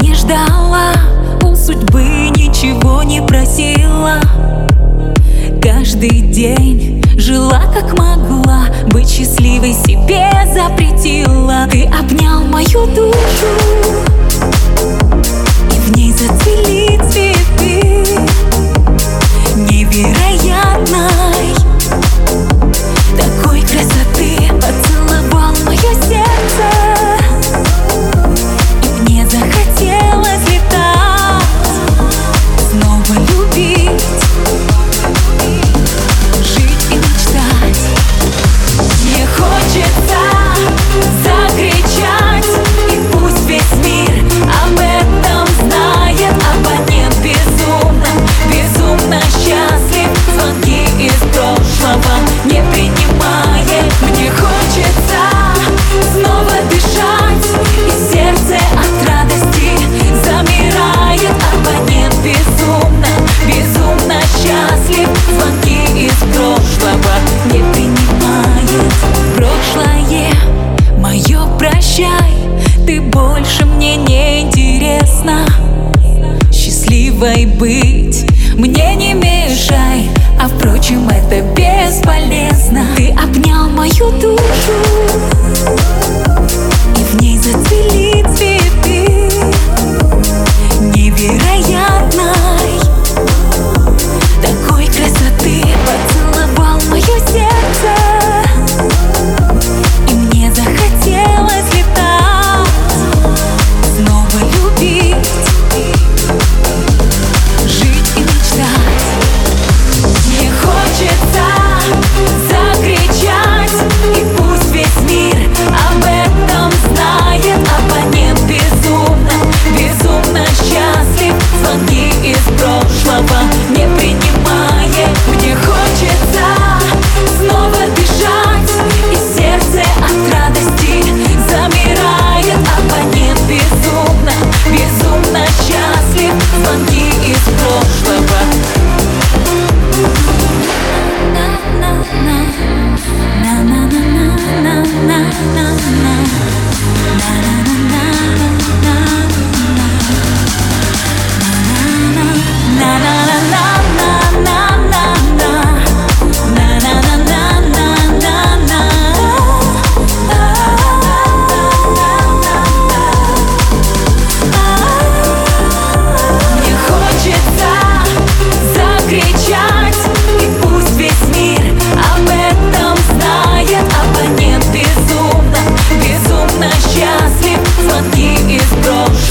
не ждала, у судьбы ничего не просила каждый день. Жила как могла, быть счастливой себе запретила. Ты обнял мою душу. прощай, ты больше мне не интересна. Счастливой быть мне.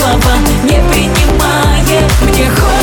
слова не принимает. Мне хочется